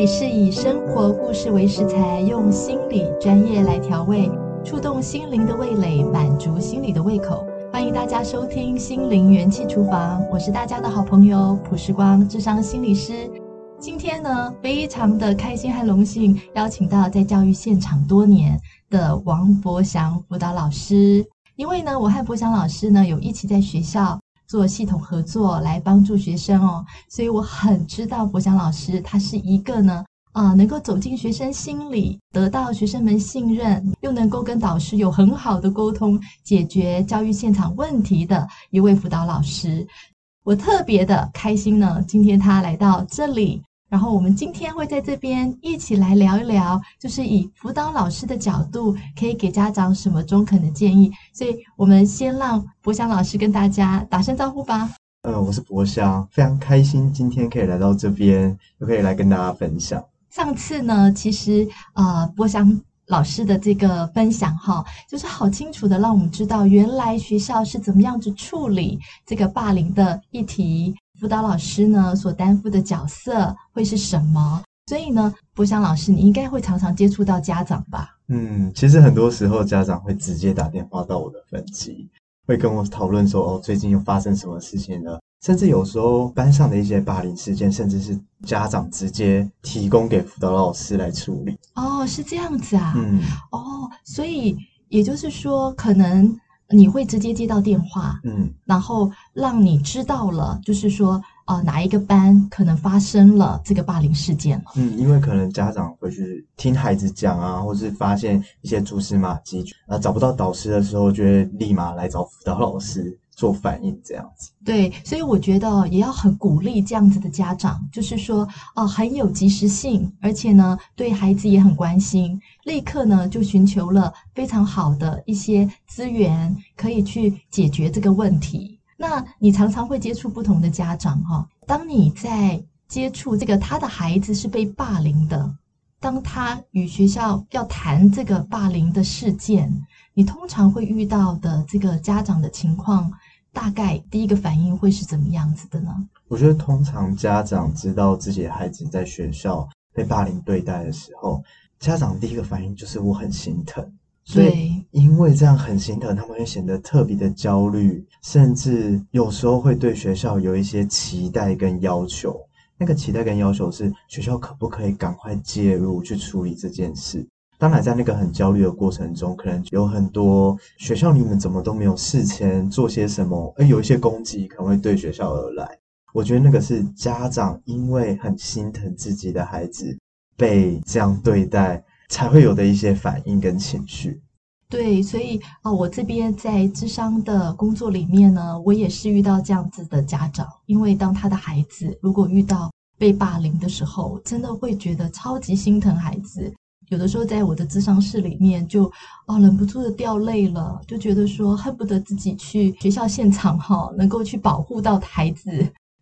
里是以生活故事为食材，用心理专业来调味，触动心灵的味蕾，满足心理的胃口。欢迎大家收听《心灵元气厨房》，我是大家的好朋友朴时光，智商心理师。今天呢，非常的开心和荣幸，邀请到在教育现场多年的王博祥辅导老师。因为呢，我和博祥老师呢有一起在学校做系统合作，来帮助学生哦，所以我很知道国祥老师他是一个呢，啊、能够走进学生心里，得到学生们信任，又能够跟导师有很好的沟通，解决教育现场问题的一位辅导老师。我特别的开心呢，今天他来到这里。然后我们今天会在这边一起来聊一聊，就是以辅导老师的角度，可以给家长什么中肯的建议。所以，我们先让博祥老师跟大家打声招呼吧。呃，我是博祥，非常开心今天可以来到这边，又可以来跟大家分享。上次呢，其实呃，博祥老师的这个分享哈，就是好清楚的让我们知道，原来学校是怎么样子处理这个霸凌的议题。辅导老师呢，所担负的角色会是什么？所以呢，博祥老师，你应该会常常接触到家长吧？嗯，其实很多时候家长会直接打电话到我的分机，会跟我讨论说，哦，最近又发生什么事情了？甚至有时候班上的一些霸凌事件，甚至是家长直接提供给辅导老师来处理。哦，是这样子啊。嗯。哦，所以也就是说，可能。你会直接接到电话，嗯，然后让你知道了，就是说，呃，哪一个班可能发生了这个霸凌事件了，嗯，因为可能家长会去听孩子讲啊，或是发现一些蛛丝马迹，啊，找不到导师的时候，就会立马来找辅导老师。做反应这样子，对，所以我觉得也要很鼓励这样子的家长，就是说，哦，很有及时性，而且呢，对孩子也很关心，立刻呢就寻求了非常好的一些资源，可以去解决这个问题。那你常常会接触不同的家长哈，当你在接触这个他的孩子是被霸凌的，当他与学校要谈这个霸凌的事件，你通常会遇到的这个家长的情况。大概第一个反应会是怎么样子的呢？我觉得通常家长知道自己的孩子在学校被霸凌对待的时候，家长第一个反应就是我很心疼。所以因为这样很心疼，他们会显得特别的焦虑，甚至有时候会对学校有一些期待跟要求。那个期待跟要求是学校可不可以赶快介入去处理这件事？当然，在那个很焦虑的过程中，可能有很多学校你们怎么都没有事前做些什么，而有一些攻击可能会对学校而来。我觉得那个是家长因为很心疼自己的孩子被这样对待，才会有的一些反应跟情绪。对，所以啊，我这边在智商的工作里面呢，我也是遇到这样子的家长，因为当他的孩子如果遇到被霸凌的时候，真的会觉得超级心疼孩子。有的时候在我的咨商室里面就，就哦忍不住的掉泪了，就觉得说恨不得自己去学校现场哈，能够去保护到孩子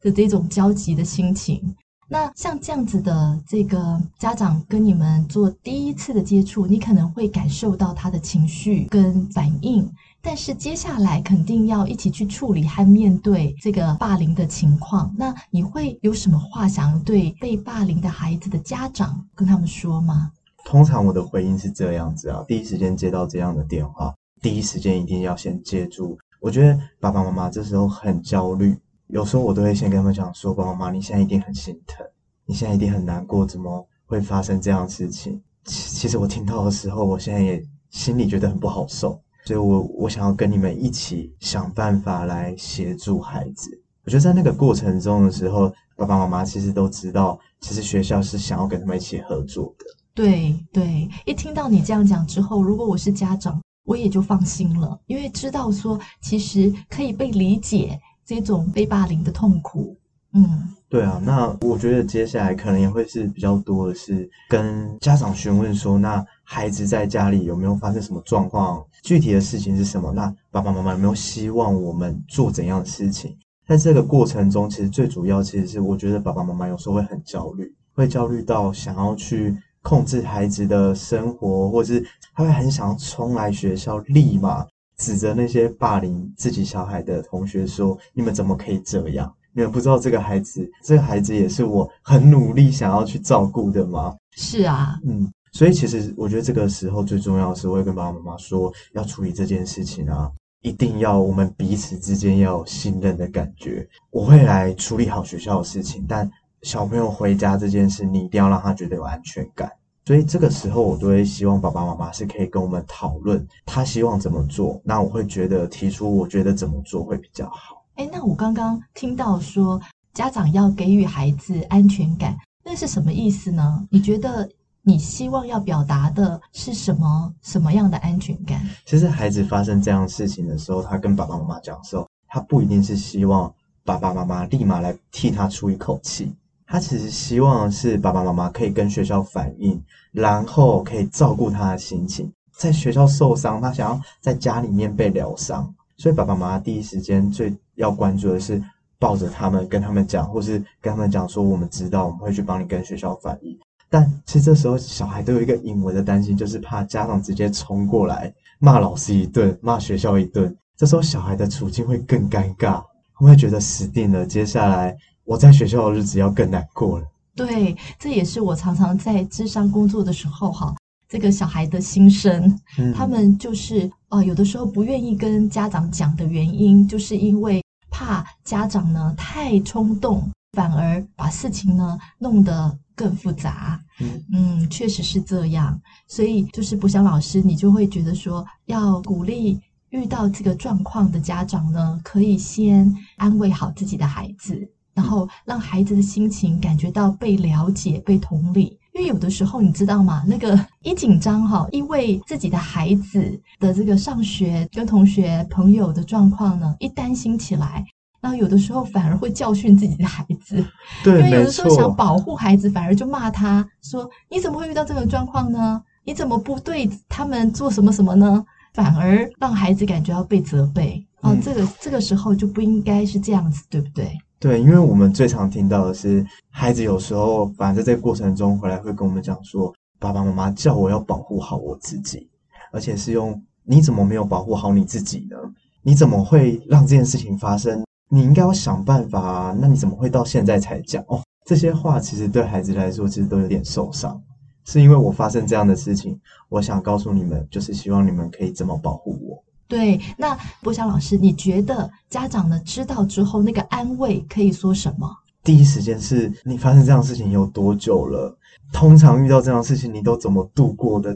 的这种焦急的心情。那像这样子的这个家长跟你们做第一次的接触，你可能会感受到他的情绪跟反应，但是接下来肯定要一起去处理和面对这个霸凌的情况。那你会有什么话想对被霸凌的孩子的家长跟他们说吗？通常我的回应是这样子啊，第一时间接到这样的电话，第一时间一定要先接住。我觉得爸爸妈妈这时候很焦虑，有时候我都会先跟他们讲说：“爸爸妈妈，你现在一定很心疼，你现在一定很难过，怎么会发生这样的事情？”其其实我听到的时候，我现在也心里觉得很不好受，所以我我想要跟你们一起想办法来协助孩子。我觉得在那个过程中的时候，爸爸妈妈其实都知道，其实学校是想要跟他们一起合作的。对对，一听到你这样讲之后，如果我是家长，我也就放心了，因为知道说其实可以被理解这种被霸凌的痛苦。嗯，对啊，那我觉得接下来可能也会是比较多的是跟家长询问说，那孩子在家里有没有发生什么状况，具体的事情是什么？那爸爸妈妈有没有希望我们做怎样的事情？在这个过程中，其实最主要其实是我觉得爸爸妈妈有时候会很焦虑，会焦虑到想要去。控制孩子的生活，或是他会很想要冲来学校，立马指责那些霸凌自己小孩的同学说：“你们怎么可以这样？你们不知道这个孩子，这个孩子也是我很努力想要去照顾的吗？是啊，嗯，所以其实我觉得这个时候最重要的是，我会跟爸爸妈妈说，要处理这件事情啊，一定要我们彼此之间要有信任的感觉。我会来处理好学校的事情，但小朋友回家这件事，你一定要让他觉得有安全感。所以这个时候，我都会希望爸爸妈妈是可以跟我们讨论，他希望怎么做，那我会觉得提出我觉得怎么做会比较好。哎，那我刚刚听到说家长要给予孩子安全感，那是什么意思呢？你觉得你希望要表达的是什么？什么样的安全感？其实孩子发生这样事情的时候，他跟爸爸妈妈讲的时候，他不一定是希望爸爸妈妈立马来替他出一口气，他其实希望是爸爸妈妈可以跟学校反映，然后可以照顾他的心情。在学校受伤，他想要在家里面被疗伤。所以爸爸妈妈第一时间最要关注的是抱着他们跟他们讲，或是跟他们讲说，我们知道我们会去帮你跟学校反映。但其实这时候小孩都有一个隐微的担心，就是怕家长直接冲过来骂老师一顿，骂学校一顿。这时候小孩的处境会更尴尬，他会觉得死定了，接下来我在学校的日子要更难过了。对，这也是我常常在智商工作的时候哈。这个小孩的心声，嗯、他们就是呃，有的时候不愿意跟家长讲的原因，就是因为怕家长呢太冲动，反而把事情呢弄得更复杂。嗯，嗯，确实是这样。所以就是博翔老师，你就会觉得说，要鼓励遇到这个状况的家长呢，可以先安慰好自己的孩子，然后让孩子的心情感觉到被了解、被同理。因为有的时候你知道吗？那个一紧张哈，因为自己的孩子的这个上学跟同学朋友的状况呢，一担心起来，然后有的时候反而会教训自己的孩子。对，因为有的时候想保护孩子，反而就骂他说：“你怎么会遇到这种状况呢？你怎么不对他们做什么什么呢？”反而让孩子感觉到被责备。哦，这个这个时候就不应该是这样子，对不对？对，因为我们最常听到的是，孩子有时候反正在这过程中回来会跟我们讲说，爸爸妈妈叫我要保护好我自己，而且是用你怎么没有保护好你自己呢？你怎么会让这件事情发生？你应该要想办法啊！那你怎么会到现在才讲？哦，这些话其实对孩子来说其实都有点受伤，是因为我发生这样的事情，我想告诉你们，就是希望你们可以怎么保护我。对，那博翔老师，你觉得家长呢知道之后，那个安慰可以说什么？第一时间是你发生这样的事情有多久了？通常遇到这样的事情，你都怎么度过的？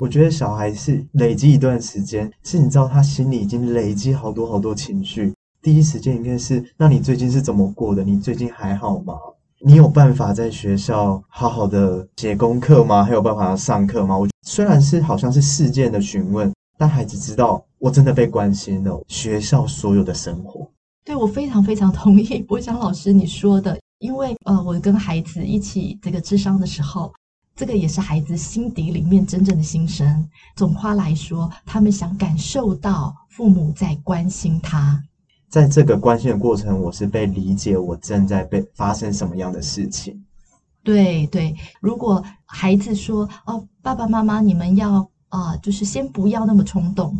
我觉得小孩是累积一段时间，是你知道他心里已经累积好多好多情绪。第一时间应该是，那你最近是怎么过的？你最近还好吗？你有办法在学校好好的写功课吗？还有办法上课吗？我虽然是好像是事件的询问。但孩子知道我真的被关心了，学校所有的生活。对，我非常非常同意博翔老师你说的，因为呃，我跟孩子一起这个智商的时候，这个也是孩子心底里面真正的心声。总括来说，他们想感受到父母在关心他。在这个关心的过程，我是被理解，我正在被发生什么样的事情。对对，如果孩子说哦，爸爸妈妈，你们要。啊、就是先不要那么冲动。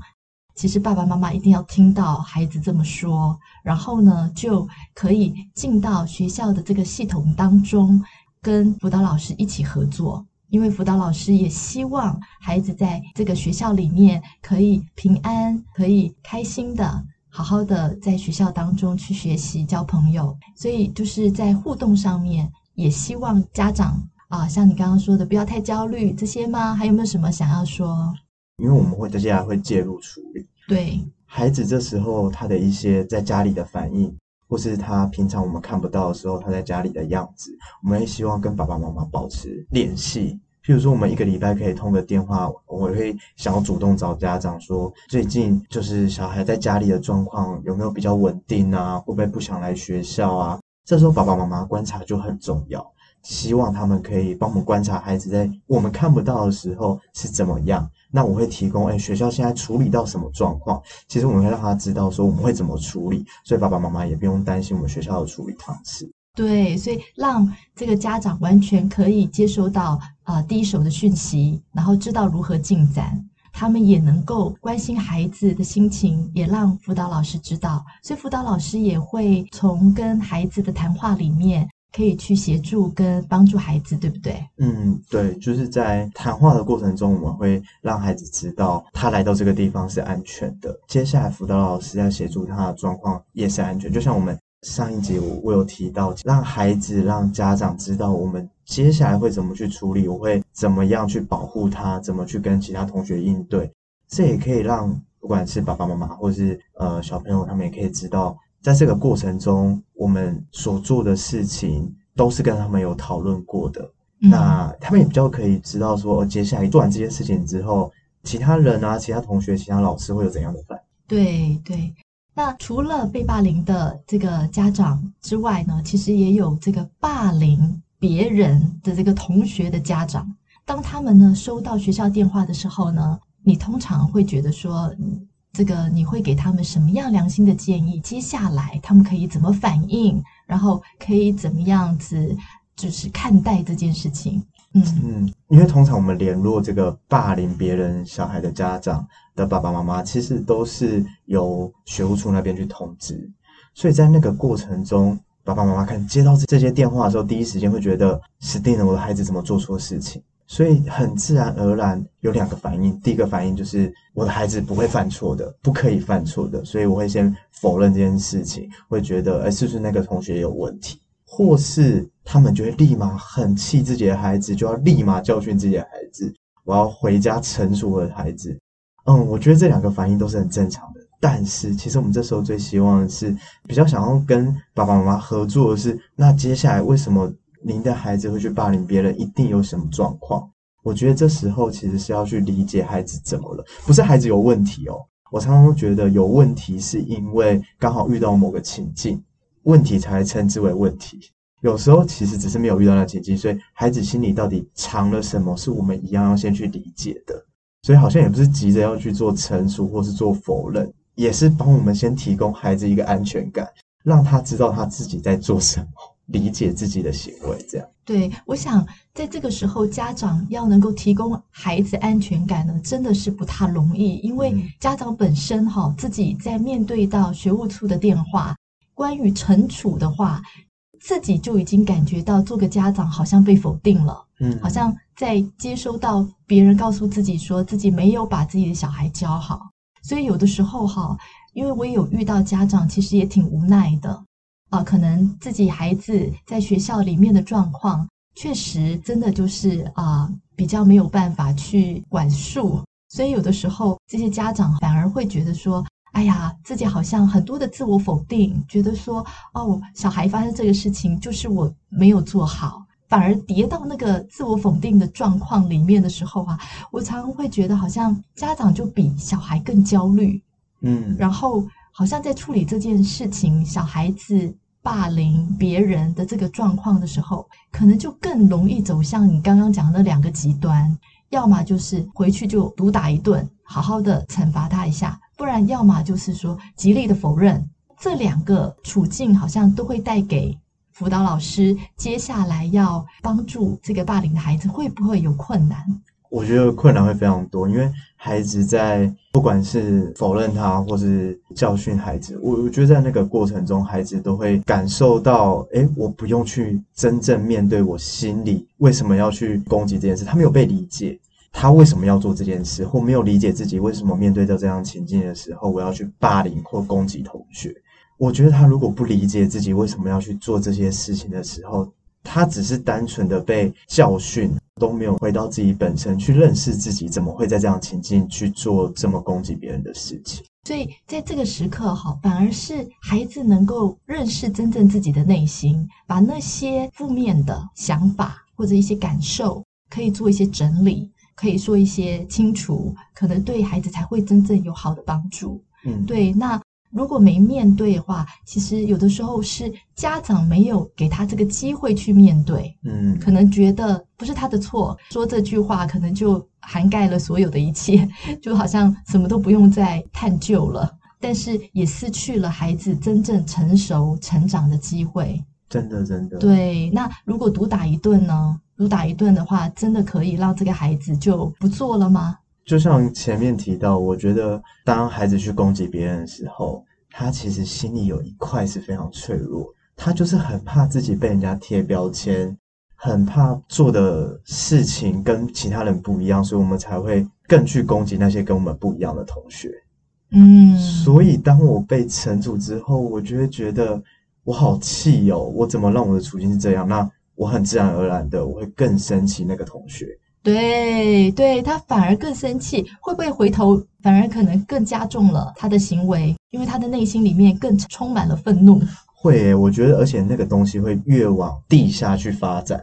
其实爸爸妈妈一定要听到孩子这么说，然后呢，就可以进到学校的这个系统当中，跟辅导老师一起合作。因为辅导老师也希望孩子在这个学校里面可以平安，可以开心的，好好的在学校当中去学习、交朋友。所以就是在互动上面，也希望家长。啊，像你刚刚说的，不要太焦虑这些吗？还有没有什么想要说？因为我们会接下来会介入处理。对，孩子这时候他的一些在家里的反应，或是他平常我们看不到的时候，他在家里的样子，我们也希望跟爸爸妈妈保持联系。譬如说，我们一个礼拜可以通个电话，我会想要主动找家长说，最近就是小孩在家里的状况有没有比较稳定啊？会不会不想来学校啊？这时候爸爸妈妈观察就很重要。希望他们可以帮我们观察孩子在我们看不到的时候是怎么样。那我会提供，哎，学校现在处理到什么状况？其实我们会让他知道说我们会怎么处理，所以爸爸妈妈也不用担心我们学校的处理方式。对，所以让这个家长完全可以接收到啊、第一手的讯息，然后知道如何进展。他们也能够关心孩子的心情，也让辅导老师知道。所以辅导老师也会从跟孩子的谈话里面，可以去协助跟帮助孩子，对不对？嗯，对，就是在谈话的过程中，我们会让孩子知道他来到这个地方是安全的。接下来辅导老师要协助他的状况也是安全。就像我们上一集我我有提到，让孩子让家长知道我们接下来会怎么去处理，我会怎么样去保护他，怎么去跟其他同学应对。这也可以让不管是爸爸妈妈或是呃小朋友，他们也可以知道。在这个过程中，我们所做的事情都是跟他们有讨论过的。嗯、那他们也比较可以知道说，接下来做完这件事情之后，其他人啊、其他同学、其他老师会有怎样的反应？对对。那除了被霸凌的这个家长之外呢，其实也有这个霸凌别人的这个同学的家长。当他们呢收到学校电话的时候呢，你通常会觉得说。这个你会给他们什么样良心的建议？接下来他们可以怎么反应？然后可以怎么样子，就是看待这件事情？嗯嗯，因为通常我们联络这个霸凌别人小孩的家长的爸爸妈妈，其实都是由学务处那边去通知，所以在那个过程中，爸爸妈妈看接到这些电话的时候，第一时间会觉得死定了，我的孩子怎么做错事情？所以很自然而然有两个反应，第一个反应就是我的孩子不会犯错的，不可以犯错的，所以我会先否认这件事情，会觉得，诶，是不是那个同学有问题？或是他们就会立马很气自己的孩子，就要立马教训自己的孩子，我要回家惩处我的孩子。嗯，我觉得这两个反应都是很正常的，但是其实我们这时候最希望的是，比较想要跟爸爸妈妈合作的是，那接下来为什么？您的孩子会去霸凌别人，一定有什么状况？我觉得这时候其实是要去理解孩子怎么了，不是孩子有问题哦。我常常都觉得有问题是因为刚好遇到某个情境，问题才称之为问题。有时候其实只是没有遇到那情境，所以孩子心里到底藏了什么，是我们一样要先去理解的。所以好像也不是急着要去做成熟或是做否认，也是帮我们先提供孩子一个安全感，让他知道他自己在做什么。理解自己的行为，这样。对，我想在这个时候，家长要能够提供孩子安全感呢，真的是不太容易。因为家长本身哈，自己在面对到学务处的电话，关于惩处的话，自己就已经感觉到做个家长好像被否定了，嗯，好像在接收到别人告诉自己说自己没有把自己的小孩教好，所以有的时候哈，因为我也有遇到家长，其实也挺无奈的。啊，可能自己孩子在学校里面的状况，确实真的就是啊，比较没有办法去管束，所以有的时候这些家长反而会觉得说，哎呀，自己好像很多的自我否定，觉得说，哦，小孩发生这个事情就是我没有做好，反而跌到那个自我否定的状况里面的时候啊，我常常会觉得好像家长就比小孩更焦虑，嗯，然后好像在处理这件事情，小孩子。霸凌别人的这个状况的时候，可能就更容易走向你刚刚讲的那两个极端，要么就是回去就毒打一顿，好好的惩罚他一下，不然要么就是说极力的否认。这两个处境好像都会带给辅导老师接下来要帮助这个霸凌的孩子，会不会有困难？我觉得困难会非常多，因为孩子在不管是否认他，或是教训孩子，我我觉得在那个过程中，孩子都会感受到，诶，我不用去真正面对我心里为什么要去攻击这件事，他没有被理解，他为什么要做这件事，或没有理解自己为什么面对到这样情境的时候，我要去霸凌或攻击同学。我觉得他如果不理解自己为什么要去做这些事情的时候，他只是单纯的被教训。都没有回到自己本身去认识自己，怎么会在这样情境去做这么攻击别人的事情？所以在这个时刻，哈，反而是孩子能够认识真正自己的内心，把那些负面的想法或者一些感受，可以做一些整理，可以说一些清除，可能对孩子才会真正有好的帮助。嗯，对，那。如果没面对的话，其实有的时候是家长没有给他这个机会去面对，嗯，可能觉得不是他的错，说这句话可能就涵盖了所有的一切，就好像什么都不用再探究了，但是也失去了孩子真正成熟成长的机会。真的，真的。对，那如果毒打一顿呢？毒打一顿的话，真的可以让这个孩子就不做了吗？就像前面提到，我觉得当孩子去攻击别人的时候，他其实心里有一块是非常脆弱，他就是很怕自己被人家贴标签，很怕做的事情跟其他人不一样，所以我们才会更去攻击那些跟我们不一样的同学。嗯，所以当我被惩处之后，我就会觉得我好气哦，我怎么让我的处境是这样？那我很自然而然的，我会更生气那个同学。对，对，他反而更生气，会不会回头反而可能更加重了他的行为？因为他的内心里面更充满了愤怒。会，我觉得，而且那个东西会越往地下去发展。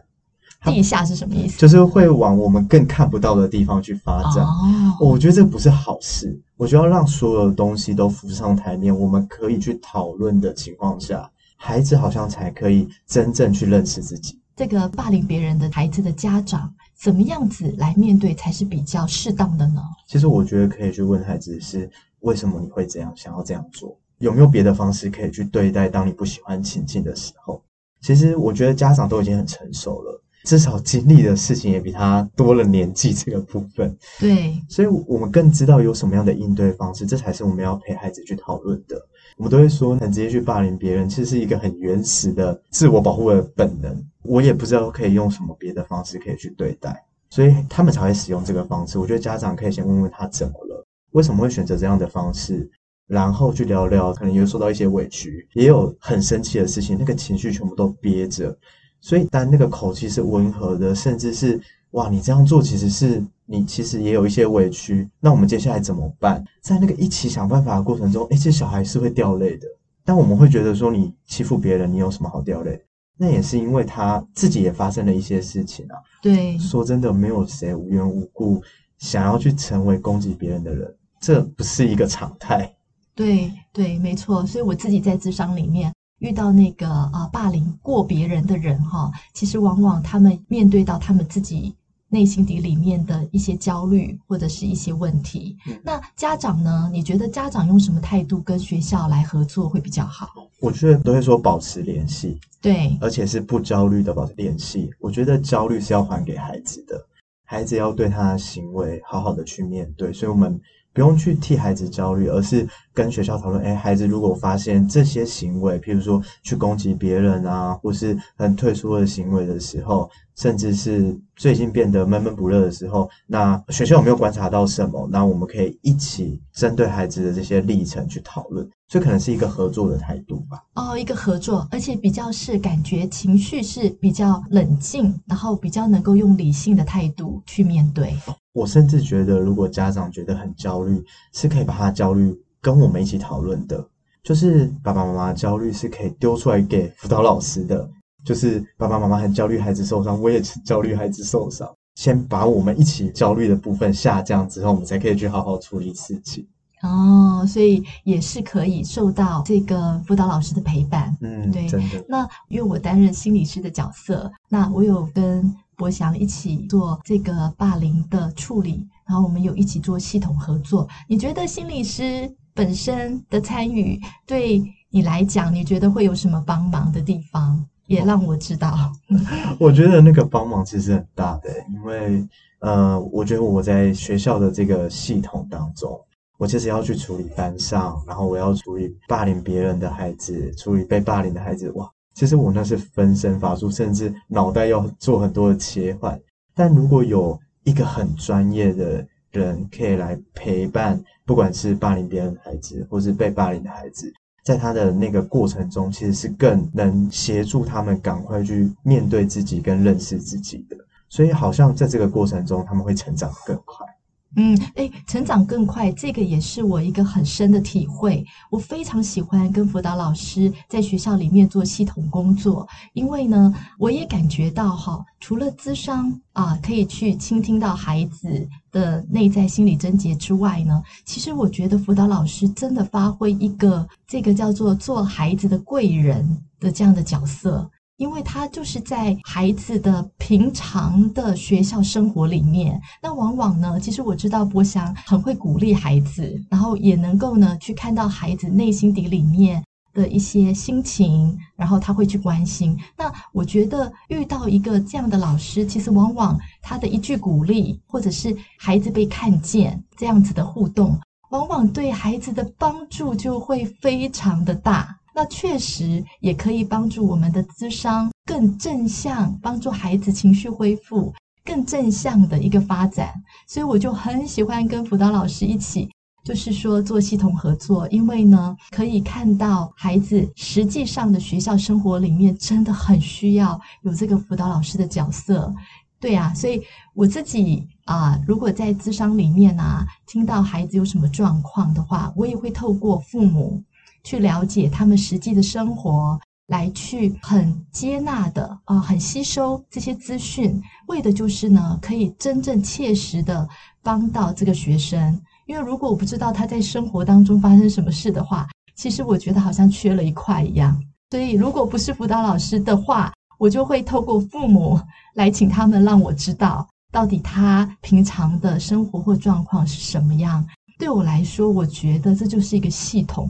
地下是什么意思？就是会往我们更看不到的地方去发展。哦，我觉得这不是好事。我觉得要让所有的东西都浮上台面，我们可以去讨论的情况下，孩子好像才可以真正去认识自己。这个霸凌别人的孩子的家长，怎么样子来面对才是比较适当的呢？其实我觉得可以去问孩子是为什么你会这样想要这样做，有没有别的方式可以去对待当你不喜欢情境的时候。其实我觉得家长都已经很成熟了。至少经历的事情也比他多了年纪这个部分，对，所以我们更知道有什么样的应对方式，这才是我们要陪孩子去讨论的。我们都会说，很直接去霸凌别人，其实是一个很原始的自我保护的本能。我也不知道可以用什么别的方式可以去对待，所以他们才会使用这个方式。我觉得家长可以先问问他怎么了，为什么会选择这样的方式，然后去聊聊，可能有受到一些委屈，也有很生气的事情，那个情绪全部都憋着。所以，当那个口气是温和的，甚至是哇，你这样做其实是你其实也有一些委屈。那我们接下来怎么办？在那个一起想办法的过程中，诶，这小孩是会掉泪的。但我们会觉得说，你欺负别人，你有什么好掉泪？那也是因为他自己也发生了一些事情啊。对，说真的，没有谁无缘无故想要去成为攻击别人的人，这不是一个常态。对对，没错。所以我自己在智商里面。遇到那个啊霸凌过别人的人哈，其实往往他们面对到他们自己内心底里面的一些焦虑或者是一些问题。那家长呢？你觉得家长用什么态度跟学校来合作会比较好？我觉得都会说保持联系，对，而且是不焦虑的保持联系。我觉得焦虑是要还给孩子的，孩子要对他的行为好好的去面对，所以我们。不用去替孩子焦虑，而是跟学校讨论。哎，孩子如果发现这些行为，譬如说去攻击别人啊，或是很退缩的行为的时候，甚至是最近变得闷闷不乐的时候，那学校有没有观察到什么？那我们可以一起针对孩子的这些历程去讨论。这可能是一个合作的态度吧。哦，一个合作，而且比较是感觉情绪是比较冷静，然后比较能够用理性的态度去面对。我甚至觉得，如果家长觉得很焦虑，是可以把他焦虑跟我们一起讨论的。就是爸爸妈妈焦虑是可以丢出来给辅导老师的。就是爸爸妈妈很焦虑孩子受伤，我也焦虑孩子受伤。先把我们一起焦虑的部分下降之后，我们才可以去好好处理事情。哦，所以也是可以受到这个辅导老师的陪伴。嗯，对，真的。那因为我担任心理师的角色，那我有跟。博翔一起做这个霸凌的处理，然后我们有一起做系统合作。你觉得心理师本身的参与对你来讲，你觉得会有什么帮忙的地方？也让我知道。我觉得那个帮忙其实很大的，因为呃，我觉得我在学校的这个系统当中，我其实要去处理班上，然后我要处理霸凌别人的孩子，处理被霸凌的孩子，哇。其实我那是分身乏术，甚至脑袋要做很多的切换。但如果有一个很专业的人可以来陪伴，不管是霸凌别人的孩子，或是被霸凌的孩子，在他的那个过程中，其实是更能协助他们赶快去面对自己跟认识自己的。所以，好像在这个过程中，他们会成长更快。嗯，诶，成长更快，这个也是我一个很深的体会。我非常喜欢跟辅导老师在学校里面做系统工作，因为呢，我也感觉到哈，除了咨商啊，可以去倾听到孩子的内在心理症结之外呢，其实我觉得辅导老师真的发挥一个这个叫做做孩子的贵人的这样的角色。因为他就是在孩子的平常的学校生活里面，那往往呢，其实我知道博翔很会鼓励孩子，然后也能够呢去看到孩子内心底里面的一些心情，然后他会去关心。那我觉得遇到一个这样的老师，其实往往他的一句鼓励，或者是孩子被看见这样子的互动，往往对孩子的帮助就会非常的大。那确实也可以帮助我们的咨商更正向，帮助孩子情绪恢复更正向的一个发展。所以我就很喜欢跟辅导老师一起。就是说做系统合作，因为呢，可以看到孩子实际上的学校生活里面真的很需要有这个辅导老师的角色，对啊，所以我自己啊、如果在咨商里面啊，听到孩子有什么状况的话，我也会透过父母去了解他们实际的生活，来去很接纳的啊、很吸收这些资讯，为的就是呢，可以真正切实的帮到这个学生。因为如果我不知道他在生活当中发生什么事的话，其实我觉得好像缺了一块一样。所以，如果不是辅导老师的话，我就会透过父母来请他们让我知道，到底他平常的生活或状况是什么样。对我来说，我觉得这就是一个系统，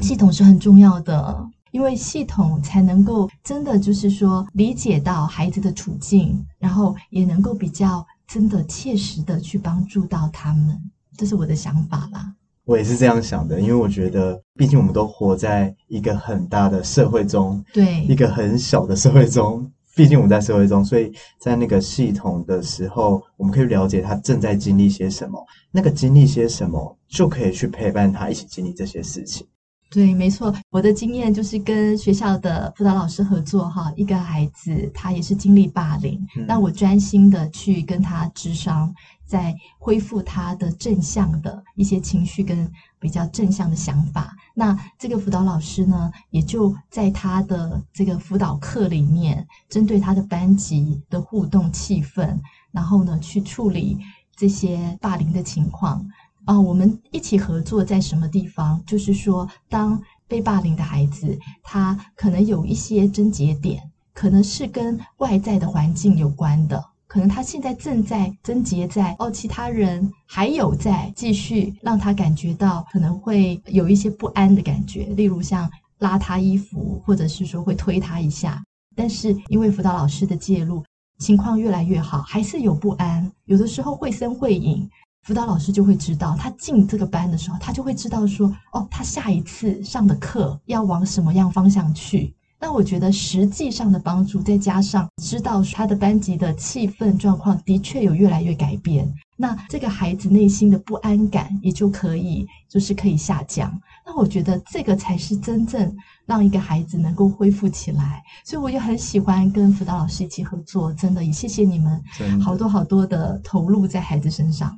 系统是很重要的，因为系统才能够真的就是说理解到孩子的处境，然后也能够比较真的切实的去帮助到他们。这是我的想法啦，我也是这样想的，因为我觉得，毕竟我们都活在一个很大的社会中，对，一个很小的社会中。毕竟我们在社会中，所以在那个系统的时候，我们可以了解他正在经历些什么，那个经历些什么，就可以去陪伴他一起经历这些事情。对，没错，我的经验就是跟学校的辅导老师合作哈，一个孩子他也是经历霸凌，那、嗯、我专心的去跟他咨商，在恢复他的正向的一些情绪跟比较正向的想法。那这个辅导老师呢，也就在他的这个辅导课里面，针对他的班级的互动气氛，然后呢去处理这些霸凌的情况。啊、我们一起合作在什么地方？就是说，当被霸凌的孩子，他可能有一些症结点，可能是跟外在的环境有关的，可能他现在正在症结在哦，其他人还有在继续让他感觉到可能会有一些不安的感觉，例如像拉他衣服，或者是说会推他一下。但是因为辅导老师的介入，情况越来越好，还是有不安，有的时候会声会影。辅导老师就会知道，他进这个班的时候，他就会知道说，哦，他下一次上的课要往什么样方向去。那我觉得实际上的帮助，再加上知道他的班级的气氛状况的确有越来越改变，那这个孩子内心的不安感也就可以，就是可以下降。那我觉得这个才是真正让一个孩子能够恢复起来。所以我也很喜欢跟辅导老师一起合作，真的也谢谢你们好多好多的投入在孩子身上。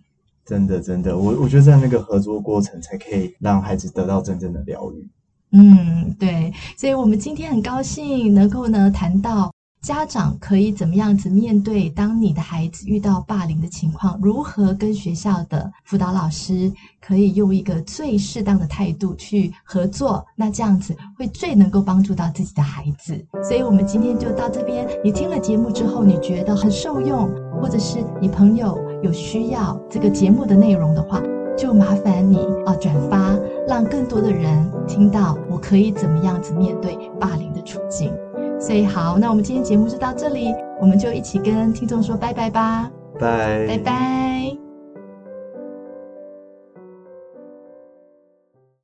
真的，真的，我我觉得在那个合作过程，才可以让孩子得到真正的疗愈。嗯，对，所以我们今天很高兴能够呢谈到。家长可以怎么样子面对？当你的孩子遇到霸凌的情况，如何跟学校的辅导老师可以用一个最适当的态度去合作？那这样子会最能够帮助到自己的孩子。所以，我们今天就到这边。你听了节目之后，你觉得很受用，或者是你朋友有需要这个节目的内容的话，就麻烦你啊转发，让更多的人听到我可以怎么样子面对霸凌的处境。所以好，那我们今天节目就到这里，我们就一起跟听众说拜拜吧，拜拜拜。